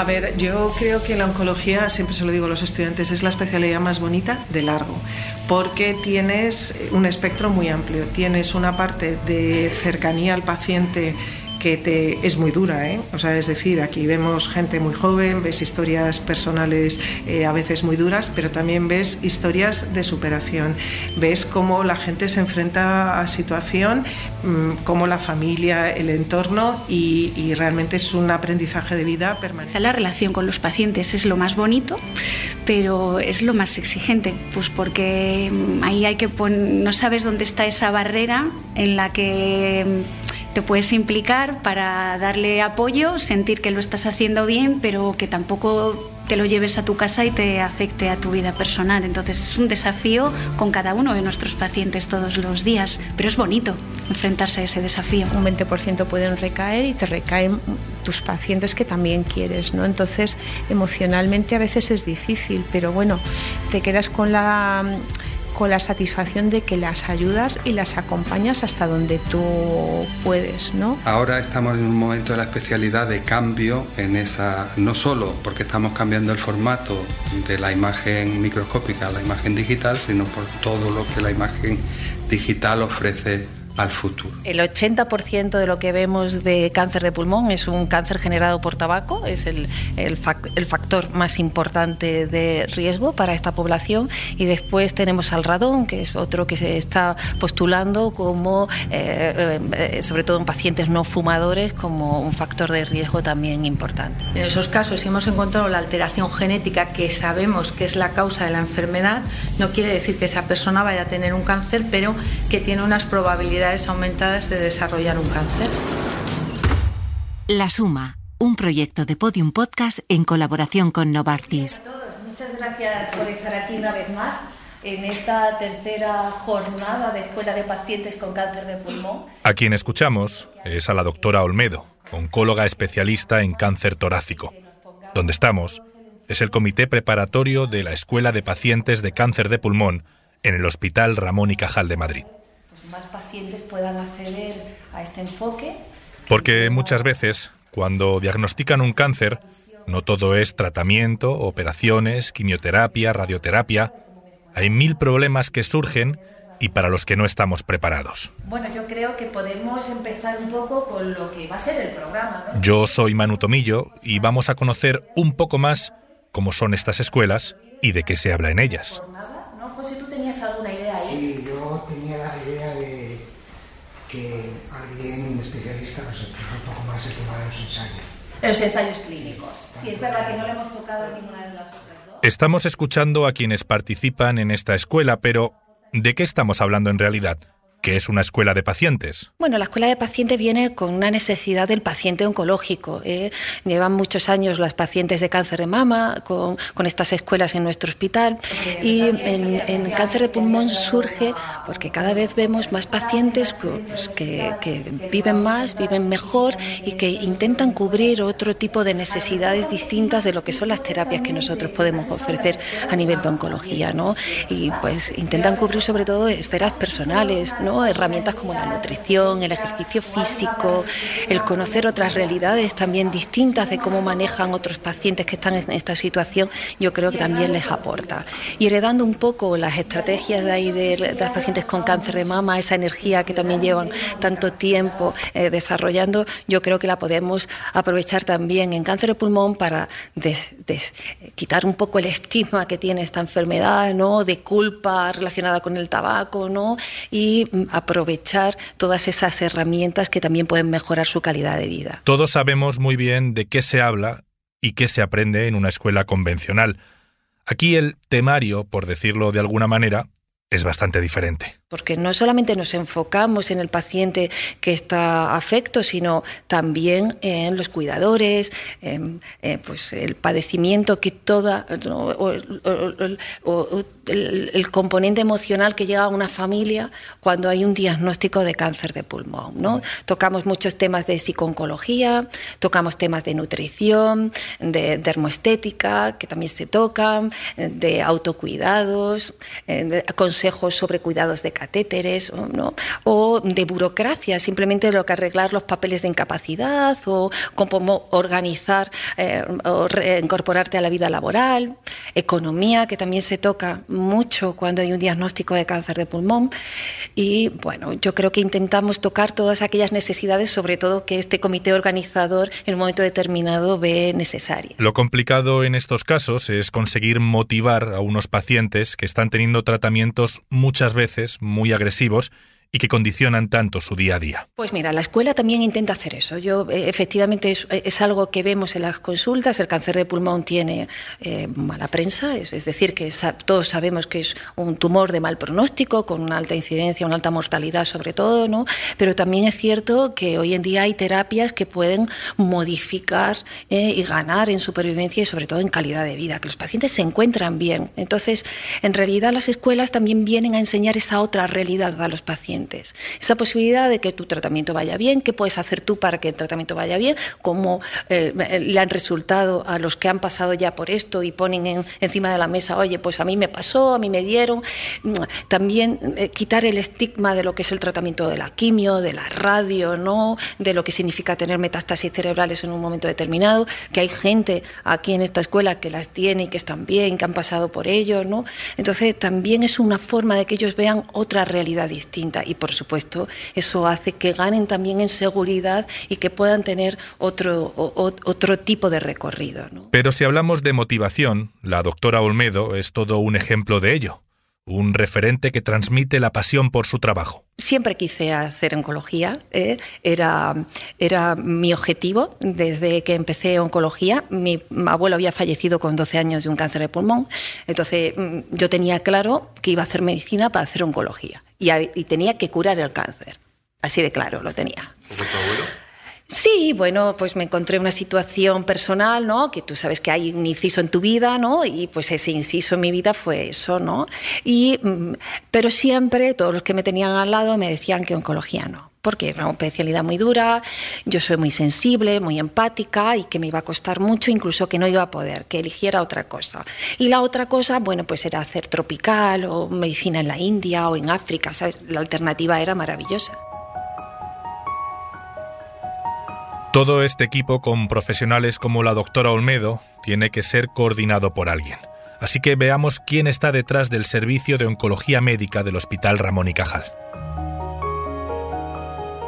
A ver, yo creo que la oncología, siempre se lo digo a los estudiantes, es la especialidad más bonita de largo, porque tienes un espectro muy amplio. Tienes una parte de cercanía al paciente que te, es muy dura, ¿eh? O sea, es decir, aquí vemos gente muy joven, ves historias personales eh, a veces muy duras, pero también ves historias de superación, ves cómo la gente se enfrenta a situación, mmm, cómo la familia, el entorno y, realmente es un aprendizaje de vida permanente. La relación con los pacientes es lo más bonito, pero es lo más exigente, pues porque mm, ahí hay que no sabes dónde está esa barrera en la que te puedes implicar para darle apoyo, sentir que lo estás haciendo bien, pero que tampoco te lo lleves a tu casa y te afecte a tu vida personal. Entonces es un desafío con cada uno de nuestros pacientes todos los días, pero es bonito enfrentarse a ese desafío. Un 20% pueden recaer y te recaen tus pacientes que también quieres, ¿no? Entonces emocionalmente a veces es difícil, pero bueno, te quedas con la con la satisfacción de que las ayudas y las acompañas hasta donde tú puedes, ¿no? Ahora estamos en un momento de la especialidad de cambio en esa, no solo porque estamos cambiando el formato de la imagen microscópica a la imagen digital, sino por todo lo que la imagen digital ofrece al futuro. El 80% de lo que vemos de cáncer de pulmón es un cáncer generado por tabaco, es el, el, el, factor más importante de riesgo para esta población. Y después tenemos al radón, que es otro que se está postulando como, eh, eh, sobre todo en pacientes no fumadores, como un factor de riesgo también importante. En esos casos, si hemos encontrado la alteración genética que sabemos que es la causa de la enfermedad, no quiere decir que esa persona vaya a tener un cáncer, pero que tiene unas probabilidades aumentadas de desarrollar un cáncer. La Suma, un proyecto de Podium Podcast en colaboración con Novartis. Muchas gracias por estar aquí una vez más en esta tercera jornada de Escuela de Pacientes con Cáncer de Pulmón. A quien escuchamos es a la doctora Olmedo, oncóloga especialista en cáncer torácico. Donde estamos es el comité preparatorio de la Escuela de Pacientes de Cáncer de Pulmón en el Hospital Ramón y Cajal de Madrid pacientes puedan acceder a este enfoque. Porque muchas veces, cuando diagnostican un cáncer, no todo es tratamiento, operaciones, quimioterapia, radioterapia. Hay mil problemas que surgen y para los que no estamos preparados. Bueno, yo creo que podemos empezar un poco con lo que va a ser el programa. ¿no? Yo soy Manu Tomillo y vamos a conocer un poco más cómo son estas escuelas y de qué se habla en ellas. ¿No, José, tú tenías alguna idea ahí? Sí, yo tenía la idea de que alguien, un especialista, nos explique el tema de los ensayos. Los ensayos clínicos. Sí, es verdad que no le hemos tocado a ninguna de las otras dos. Estamos escuchando a quienes participan en esta escuela, pero ¿de qué estamos hablando en realidad? ¿Qué es una escuela de pacientes? Bueno, la escuela de pacientes viene con una necesidad del paciente oncológico. ¿eh? Llevan muchos años las pacientes de cáncer de mama con, estas escuelas en nuestro hospital y en, cáncer de pulmón surge porque cada vez vemos más pacientes pues, que, que, viven más, viven mejor y que intentan cubrir otro tipo de necesidades distintas de lo que son las terapias que nosotros podemos ofrecer a nivel de oncología. ¿no? Y pues intentan cubrir sobre todo esferas personales, ¿no? Herramientas como la nutrición, el ejercicio físico, el conocer otras realidades también distintas de cómo manejan otros pacientes que están en esta situación, yo creo que también les aporta. Y heredando un poco las estrategias de ahí de, las pacientes con cáncer de mama, esa energía que también llevan tanto tiempo eh, desarrollando, yo creo que la podemos aprovechar también en cáncer de pulmón para quitar un poco el estigma que tiene esta enfermedad, ¿no? de culpa relacionada con el tabaco, ¿no? y aprovechar todas esas herramientas que también pueden mejorar su calidad de vida. Todos sabemos muy bien de qué se habla y qué se aprende en una escuela convencional. Aquí el temario, por decirlo de alguna manera, es bastante diferente. Porque no solamente nos enfocamos en el paciente que está afecto, sino también en los cuidadores, en, eh, pues el padecimiento que toda, o, o, o, el, el, componente emocional que llega a una familia cuando hay un diagnóstico de cáncer de pulmón. ¿no? Tocamos muchos temas de psicooncología, tocamos temas de nutrición, de dermoestética, que también se tocan, de autocuidados, de consejos sobre cuidados de catéteres o de burocracia, simplemente lo que arreglar los papeles de incapacidad o cómo organizar eh, o reincorporarte a la vida laboral, economía, que también se toca mucho cuando hay un diagnóstico de cáncer de pulmón. Y bueno, yo creo que intentamos tocar todas aquellas necesidades, sobre todo que este comité organizador en un momento determinado ve necesarias. Lo complicado en estos casos es conseguir motivar a unos pacientes que están teniendo tratamientos muchas veces muy agresivos y que condicionan tanto su día a día? Pues mira, la escuela también intenta hacer eso. Yo eh, efectivamente es, algo que vemos en las consultas. El cáncer de pulmón tiene eh, mala prensa, es, decir, que todos sabemos que es un tumor de mal pronóstico, con una alta incidencia, una alta mortalidad sobre todo, ¿no? Pero también es cierto que hoy en día hay terapias que pueden modificar eh, y ganar en supervivencia y sobre todo en calidad de vida, que los pacientes se encuentran bien. Entonces, en realidad las escuelas también vienen a enseñar esa otra realidad a los pacientes esa posibilidad de que tu tratamiento vaya bien, qué puedes hacer tú para que el tratamiento vaya bien, cómo eh, le han resultado a los que han pasado ya por esto y ponen encima de la mesa, oye, pues a mí me pasó, a mí me dieron. Mm, también eh, quitar el estigma de lo que es el tratamiento de la quimio, de la radio, ¿no? de lo que significa tener metástasis cerebrales en un momento determinado, que hay gente aquí en esta escuela que las tiene y que están bien, que han pasado por ello. ¿no? Entonces también es una forma de que ellos vean otra realidad distinta y por supuesto eso hace que ganen también en seguridad y que puedan tener otro, otro tipo de recorrido. Pero si hablamos de motivación, la doctora Olmedo es todo un ejemplo de ello un referente que transmite la pasión por su trabajo. Siempre quise hacer oncología, ¿eh? era, era mi objetivo desde que empecé oncología. Mi abuelo había fallecido con 12 años de un cáncer de pulmón, entonces mm, yo tenía claro que iba a hacer medicina para hacer oncología y, tenía que curar el cáncer. Así de claro lo tenía. ¿Fue tu abuelo? Sí, bueno, pues me encontré una situación personal, ¿no? Que tú sabes que hay un inciso en tu vida, ¿no? Y pues ese inciso en mi vida fue eso, ¿no? Y, mm, pero siempre todos los que me tenían al lado me decían que oncología no porque era una especialidad muy dura, yo soy muy sensible, muy empática y que me iba a costar mucho, incluso que no iba a poder, que eligiera otra cosa. Y la otra cosa, bueno, pues era hacer tropical o medicina en la India o en África, ¿sabes? La alternativa era maravillosa. Todo este equipo con profesionales como la doctora Olmedo tiene que ser coordinado por alguien. Así que veamos quién está detrás del servicio de oncología médica del Hospital Ramón y Cajal.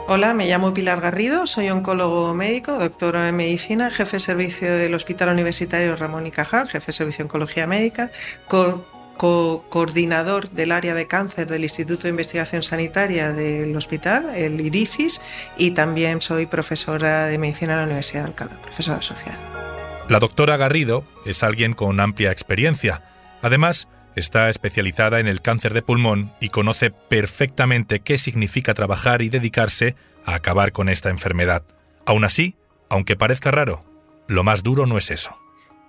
Hola, me llamo Pilar Garrido, soy oncólogo médico, doctora en medicina, jefe de servicio del Hospital Universitario Ramón y Cajal, jefe de servicio de oncología médica, coordinador del área de cáncer del Instituto de Investigación Sanitaria del hospital, el IRIFIS, y también soy profesora de medicina en la Universidad de Alcalá, profesora asociada. La doctora Garrido es alguien con amplia experiencia. Además, Está especializada en el cáncer de pulmón y conoce perfectamente qué significa trabajar y dedicarse a acabar con esta enfermedad. Aún así, aunque parezca raro, lo más duro no es eso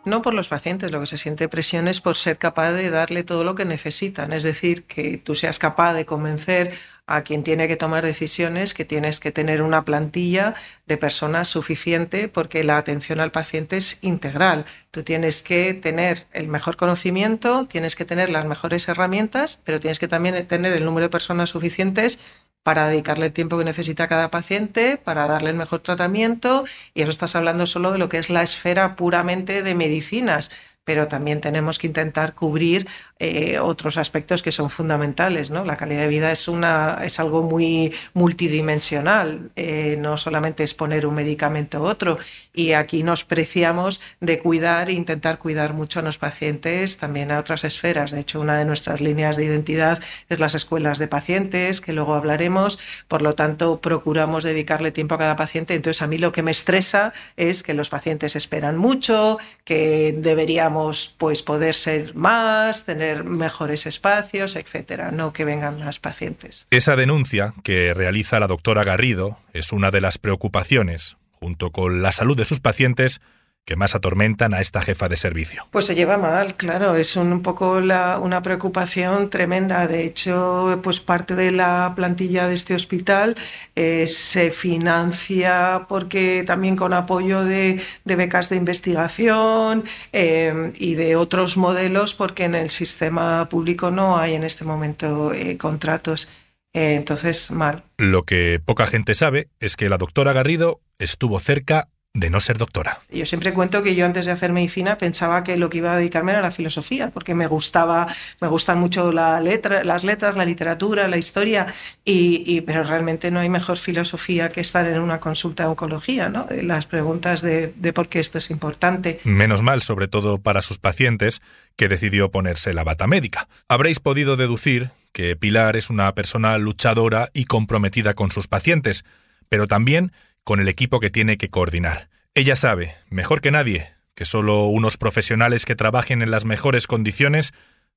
no por los pacientes, lo que se siente presión es por ser capaz de darle todo lo que necesitan, es decir, que tú seas capaz de convencer a quien tiene que tomar decisiones que tienes que tener una plantilla de personas suficiente porque la atención al paciente es integral. Tú tienes que tener el mejor conocimiento, tienes que tener las mejores herramientas, pero tienes que también tener el número de personas suficientes para dedicarle el tiempo que necesita cada paciente, para darle el mejor tratamiento, y eso estás hablando solo de lo que es la esfera puramente de medicinas pero también tenemos que intentar cubrir eh, otros aspectos que son fundamentales. ¿no? La calidad de vida es, una, es algo muy multidimensional, eh, no solamente es poner un medicamento u otro. Y aquí nos preciamos de cuidar e intentar cuidar mucho a los pacientes, también a otras esferas. De hecho, una de nuestras líneas de identidad es las escuelas de pacientes, que luego hablaremos. Por lo tanto, procuramos dedicarle tiempo a cada paciente. Entonces, a mí lo que me estresa es que los pacientes esperan mucho, que deberíamos pues poder ser más, tener mejores espacios, etcétera, no que vengan más pacientes. Esa denuncia que realiza la doctora Garrido es una de las preocupaciones, junto con la salud de sus pacientes, que más atormentan a esta jefa de servicio. Pues se lleva mal, claro, es un, poco una preocupación tremenda. De hecho, pues parte de la plantilla de este hospital eh, se financia porque también con apoyo de, becas de investigación eh, y de otros modelos, porque en el sistema público no hay en este momento eh, contratos. entonces, mal. Lo que poca gente sabe es que la doctora Garrido estuvo cerca de no ser doctora. Yo siempre cuento que yo antes de hacer medicina pensaba que lo que iba a dedicarme era la filosofía, porque me gustaba, me gustan mucho la letra, las letras, la literatura, la historia, y, pero realmente no hay mejor filosofía que estar en una consulta de oncología, ¿no? Las preguntas de, de por qué esto es importante. Menos mal, sobre todo para sus pacientes, que decidió ponerse la bata médica. Habréis podido deducir que Pilar es una persona luchadora y comprometida con sus pacientes, pero también con el equipo que tiene que coordinar. Ella sabe, mejor que nadie, que solo unos profesionales que trabajen en las mejores condiciones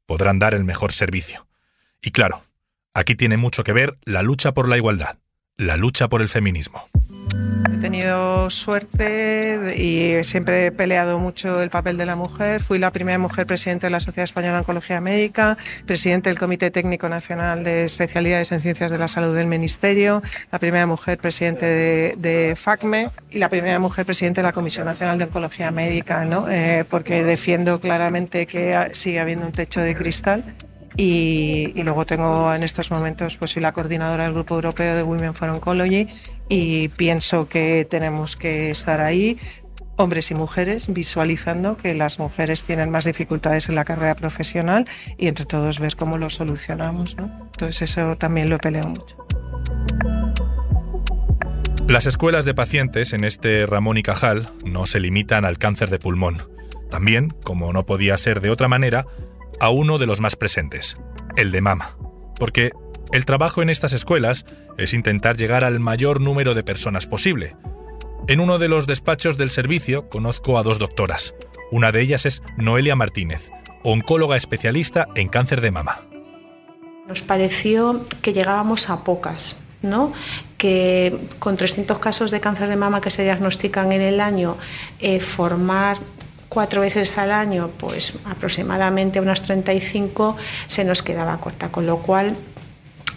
podrán dar el mejor servicio. Y claro, aquí tiene mucho que ver la lucha por la igualdad, la lucha por el feminismo. Tenido suerte y siempre he peleado mucho el papel de la mujer. Fui la primera mujer presidenta de la Sociedad Española de Oncología Médica, presidente del Comité Técnico Nacional de Especialidades en Ciencias de la Salud del Ministerio, la primera mujer presidente de, FACME y la primera mujer presidente de la Comisión Nacional de Oncología Médica, ¿no? Eh, porque defiendo claramente que sigue habiendo un techo de cristal y, luego tengo en estos momentos, pues soy la coordinadora del Grupo Europeo de Women for Oncology y pienso que tenemos que estar ahí, hombres y mujeres, visualizando que las mujeres tienen más dificultades en la carrera profesional y entre todos ver cómo lo solucionamos. Entonces eso también lo peleo mucho. Las escuelas de pacientes en este Ramón y Cajal no se limitan al cáncer de pulmón. También, como no podía ser de otra manera, a uno de los más presentes, el de mama. Porque el trabajo en estas escuelas es intentar llegar al mayor número de personas posible. En uno de los despachos del servicio conozco a dos doctoras. Una de ellas es Noelia Martínez, oncóloga especialista en cáncer de mama. Nos pareció que llegábamos a pocas, ¿no? que con 300 casos de cáncer de mama que se diagnostican en el año, eh, formar cuatro veces al año, pues aproximadamente unas 35, se nos quedaba corta, con lo cual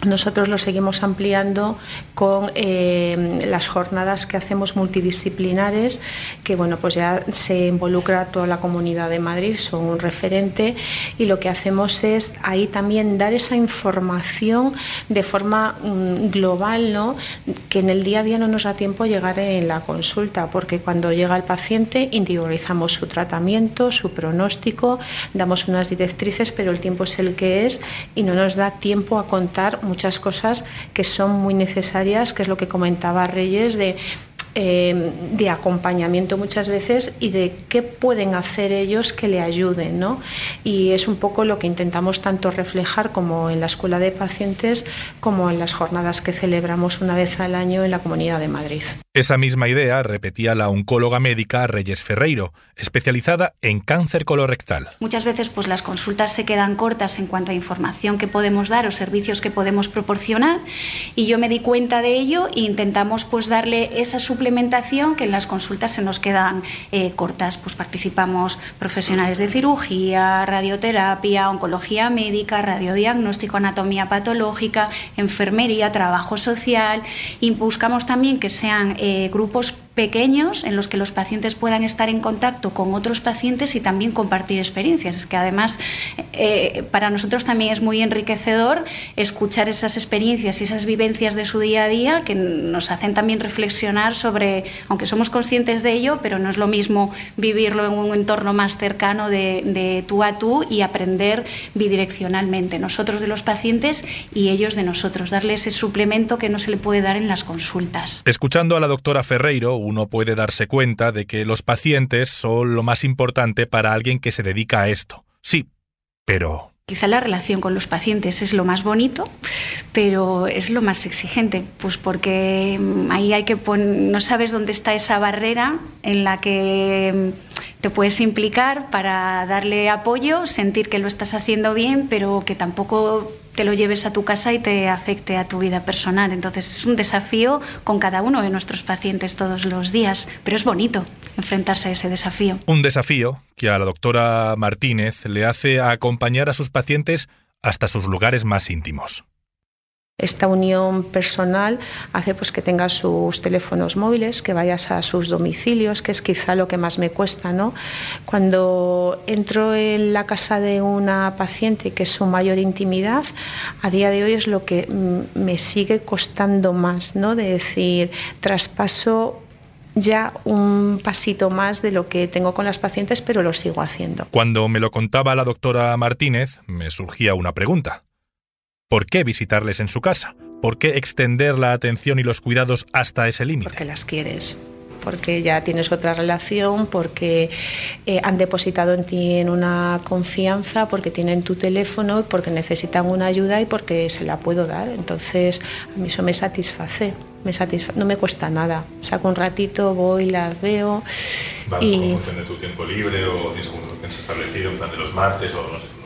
nosotros lo seguimos ampliando con eh, las jornadas que hacemos multidisciplinares, que bueno, pues ya se involucra toda la comunidad de Madrid, son un referente, y lo que hacemos es ahí también dar esa información de forma mm, global, ¿no? que en el día a día no nos da tiempo llegar en la consulta, porque cuando llega el paciente individualizamos su tratamiento, su pronóstico, damos unas directrices, pero el tiempo es el que es y no nos da tiempo a contar muchas cosas que son muy necesarias, que es lo que comentaba Reyes, de eh, de acompañamiento muchas veces y de qué pueden hacer ellos que le ayuden. ¿no? Y es un poco lo que intentamos tanto reflejar como en la Escuela de Pacientes como en las jornadas que celebramos una vez al año en la Comunidad de Madrid. Esa misma idea repetía la oncóloga médica Reyes Ferreiro, especializada en cáncer colorectal. Muchas veces pues las consultas se quedan cortas en cuanto a información que podemos dar o servicios que podemos proporcionar y yo me di cuenta de ello e intentamos pues darle esa que en las consultas se nos quedan eh, cortas. Pues participamos profesionales de cirugía, radioterapia, oncología médica, radiodiagnóstico, anatomía patológica, enfermería, trabajo social y buscamos también que sean eh, grupos pequeños en los que los pacientes puedan estar en contacto con otros pacientes y también compartir experiencias. Es que además eh, para nosotros también es muy enriquecedor escuchar esas experiencias y esas vivencias de su día a día que nos hacen también reflexionar sobre, aunque somos conscientes de ello, pero no es lo mismo vivirlo en un entorno más cercano de, de tú a tú y aprender bidireccionalmente, nosotros de los pacientes y ellos de nosotros, darle ese suplemento que no se le puede dar en las consultas. Escuchando a la doctora Ferreiro, uno puede darse cuenta de que los pacientes son lo más importante para alguien que se dedica a esto. Sí, pero... Quizá la relación con los pacientes es lo más bonito, pero es lo más exigente, pues porque mm, ahí hay que poner, no sabes dónde está esa barrera en la que mm, te puedes implicar para darle apoyo, sentir que lo estás haciendo bien, pero que tampoco te lo lleves a tu casa y te afecte a tu vida personal. Entonces es un desafío con cada uno de nuestros pacientes todos los días, pero es bonito enfrentarse a ese desafío. Un desafío que a la doctora Martínez le hace acompañar a sus pacientes hasta sus lugares más íntimos. Esta unión personal hace pues que tengas sus teléfonos móviles, que vayas a sus domicilios, que es quizá lo que más me cuesta, ¿no? Cuando entro en la casa de una paciente que es su mayor intimidad, a día de hoy es lo que me sigue costando más, ¿no? De decir, traspaso ya un pasito más de lo que tengo con las pacientes, pero lo sigo haciendo. Cuando me lo contaba la doctora Martínez, me surgía una pregunta. ¿Por qué visitarles en su casa? ¿Por qué extender la atención y los cuidados hasta ese límite? Porque las quieres porque ya tienes otra relación, porque eh, han depositado en ti en una confianza, porque tienen tu teléfono, porque necesitan una ayuda y porque se la puedo dar. Entonces, a mí eso me satisface, me no me cuesta nada. Saco un ratito, voy, las veo. y... función de tu tiempo libre o tienes algún establecido en plan de los martes o no sé?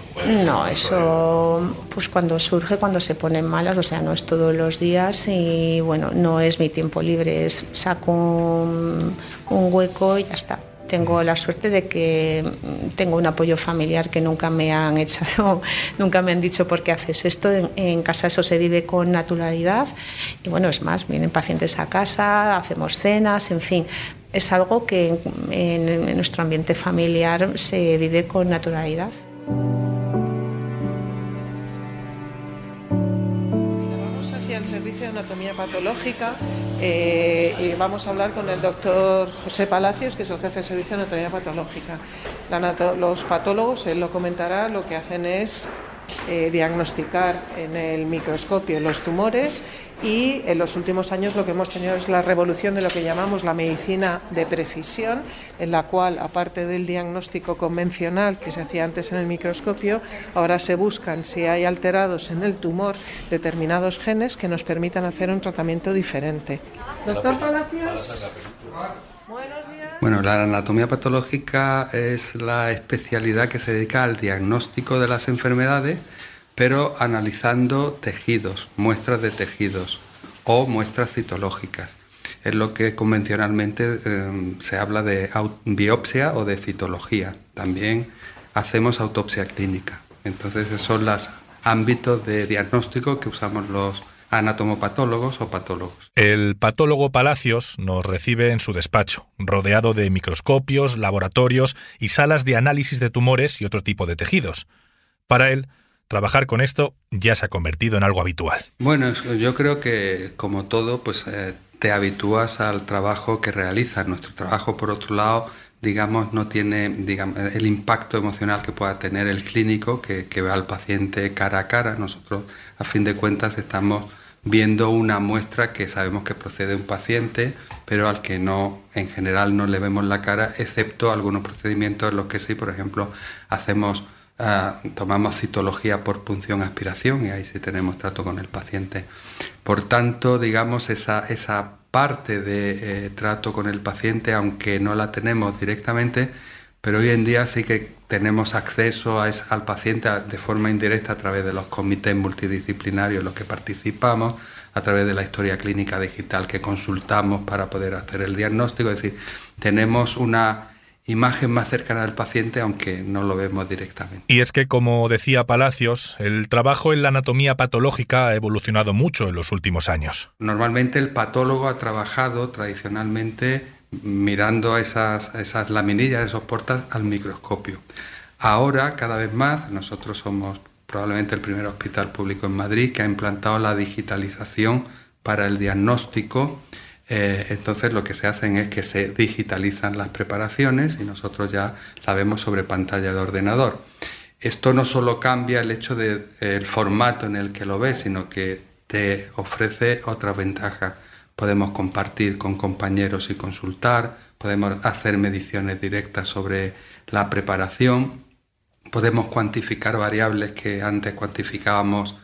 No, eso pues cuando surge, cuando se ponen malas, o sea, no es todos los días y bueno, no es mi tiempo libre, es saco un, hueco y ya está. Tengo la suerte de que tengo un apoyo familiar que nunca me han echado, nunca me han dicho por qué haces esto. En, casa eso se vive con naturalidad y bueno, es más, vienen pacientes a casa, hacemos cenas, en fin, es algo que en nuestro ambiente familiar se vive con naturalidad. Servicio de Anatomía Patológica eh, y vamos a hablar con el doctor José Palacios, que es el jefe de Servicio de Anatomía Patológica. los patólogos, él lo comentará, lo que hacen es eh, diagnosticar en el microscopio los tumores y en los últimos años lo que hemos tenido es la revolución de lo que llamamos la medicina de precisión, en la cual, aparte del diagnóstico convencional que se hacía antes en el microscopio, ahora se buscan si hay alterados en el tumor determinados genes que nos permitan hacer un tratamiento diferente. Doctor Palacios. Bueno, la anatomía patológica es la especialidad que se dedica al diagnóstico de las enfermedades, pero analizando tejidos, muestras de tejidos o muestras citológicas. Es lo que convencionalmente em, se habla de biopsia o de citología. También hacemos autopsia clínica. Entonces, esos son los ámbitos de diagnóstico que usamos los anatomopatólogos o patólogos. El patólogo Palacios nos recibe en su despacho, rodeado de microscopios, laboratorios y salas de análisis de tumores y otro tipo de tejidos. Para él, trabajar con esto ya se ha convertido en algo habitual. Bueno, yo creo que como todo, pues eh, te habitúas al trabajo que realizas. Nuestro trabajo, por otro lado, digamos, no tiene digamos, el impacto emocional que pueda tener el clínico que, que ve al paciente cara a cara. Nosotros, a fin de cuentas, estamos viendo una muestra que sabemos que procede de un paciente, pero al que no, en general, no le vemos la cara, excepto algunos procedimientos en los que sí, por ejemplo, hacemos, ah, tomamos citología por punción aspiración y ahí sí tenemos trato con el paciente. Por tanto, digamos, esa, esa parte de eh, trato con el paciente, aunque no la tenemos directamente, pero hoy en día sí que tenemos acceso al paciente de forma indirecta a través de los comités multidisciplinarios en los que participamos, a través de la historia clínica digital que consultamos para poder hacer el diagnóstico. Es decir, tenemos una imagen más cercana al paciente aunque no lo vemos directamente. Y es que, como decía Palacios, el trabajo en la anatomía patológica ha evolucionado mucho en los últimos años. Normalmente el patólogo ha trabajado tradicionalmente mirando esas, esas laminillas, esos portas al microscopio. Ahora, cada vez más, nosotros somos probablemente el primer hospital público en Madrid que ha implantado la digitalización para el diagnóstico. Eh, entonces lo que se hacen es que se digitalizan las preparaciones y nosotros ya la vemos sobre pantalla de ordenador. Esto no solo cambia el hecho del formato en el que lo ves, sino que te ofrece otra ventaja podemos compartir con compañeros y consultar, podemos hacer mediciones directas sobre la preparación, podemos cuantificar variables que antes cuantificábamos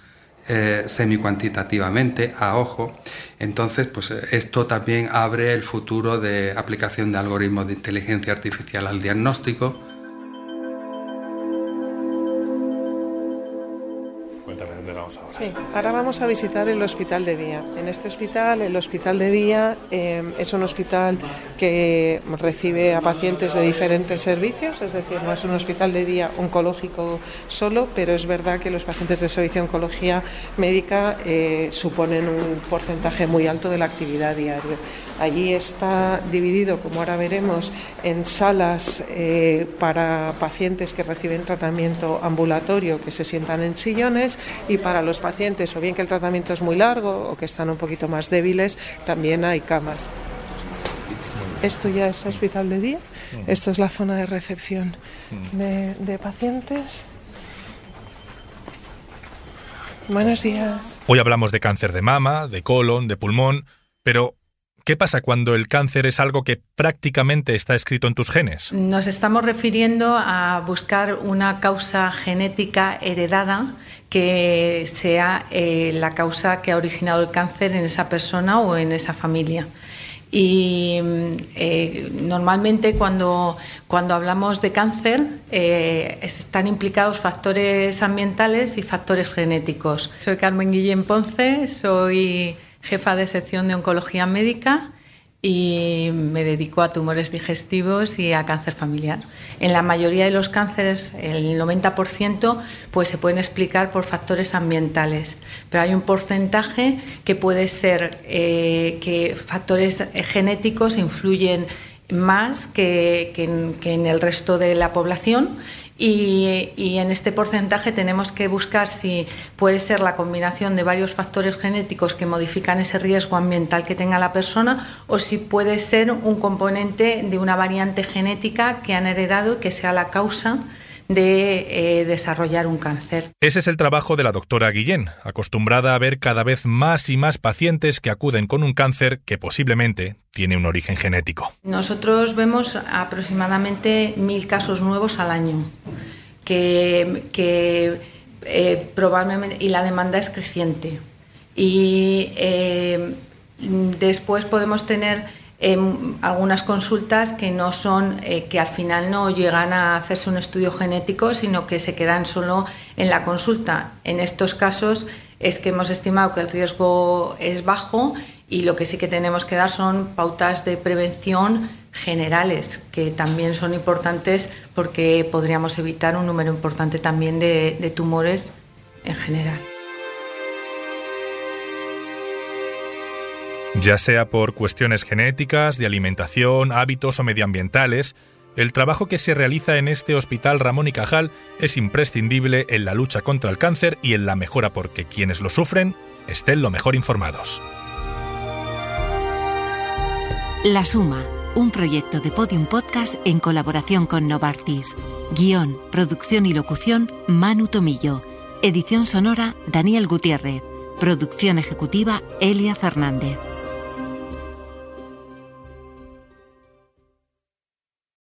eh, semi-cuantitativamente a ojo. Entonces, pues esto también abre el futuro de aplicación de algoritmos de inteligencia artificial al diagnóstico. Ahora vamos a visitar el hospital de día. En este hospital, el hospital de día eh, es un hospital que recibe a pacientes de diferentes servicios, es decir, no es un hospital de día oncológico solo, pero es verdad que los pacientes de servicio de oncología médica eh, suponen un porcentaje muy alto de la actividad diaria. Allí está dividido, como ahora veremos, en salas eh, para pacientes que reciben tratamiento ambulatorio, que se sientan en sillones, y para los pacientes, o bien que el tratamiento es muy largo o que están un poquito más débiles, también hay camas. Esto ya es hospital de día, esto es la zona de recepción de, de pacientes. Buenos días. Hoy hablamos de cáncer de mama, de colon, de pulmón, pero ¿Qué pasa cuando el cáncer es algo que prácticamente está escrito en tus genes? Nos estamos refiriendo a buscar una causa genética heredada que sea eh, la causa que ha originado el cáncer en esa persona o en esa familia. Y eh, normalmente cuando, cuando hablamos de cáncer eh, están implicados factores ambientales y factores genéticos. Soy Carmen Guillén Ponce, soy jefa de sección de oncología médica y me dedico a tumores digestivos y a cáncer familiar. En la mayoría de los cánceres, el 90%, pues se pueden explicar por factores ambientales, pero hay un porcentaje que puede ser eh, que factores genéticos influyen más que, que en el resto de la población y, en este porcentaje tenemos que buscar si puede ser la combinación de varios factores genéticos que modifican ese riesgo ambiental que tenga la persona o si puede ser un componente de una variante genética que han heredado y que sea la causa de eh, desarrollar un cáncer. Ese es el trabajo de la doctora Guillén, acostumbrada a ver cada vez más y más pacientes que acuden con un cáncer que posiblemente tiene un origen genético. Nosotros vemos aproximadamente mil casos nuevos al año, que, eh, probablemente, y la demanda es creciente. Y eh, después podemos tener algunas consultas que no son, eh, que al final no llegan a hacerse un estudio genético, sino que se quedan solo en la consulta. En estos casos es que hemos estimado que el riesgo es bajo y lo que sí que tenemos que dar son pautas de prevención generales, que también son importantes porque podríamos evitar un número importante también de tumores en general. Ya sea por cuestiones genéticas, de alimentación, hábitos o medioambientales, el trabajo que se realiza en este Hospital Ramón y Cajal es imprescindible en la lucha contra el cáncer y en la mejora porque quienes lo sufren estén lo mejor informados. La Suma, un proyecto de Podium Podcast en colaboración con Novartis. Guión, producción y locución, Manu Tomillo. Edición sonora, Daniel Gutiérrez. Producción ejecutiva, Elia Fernández.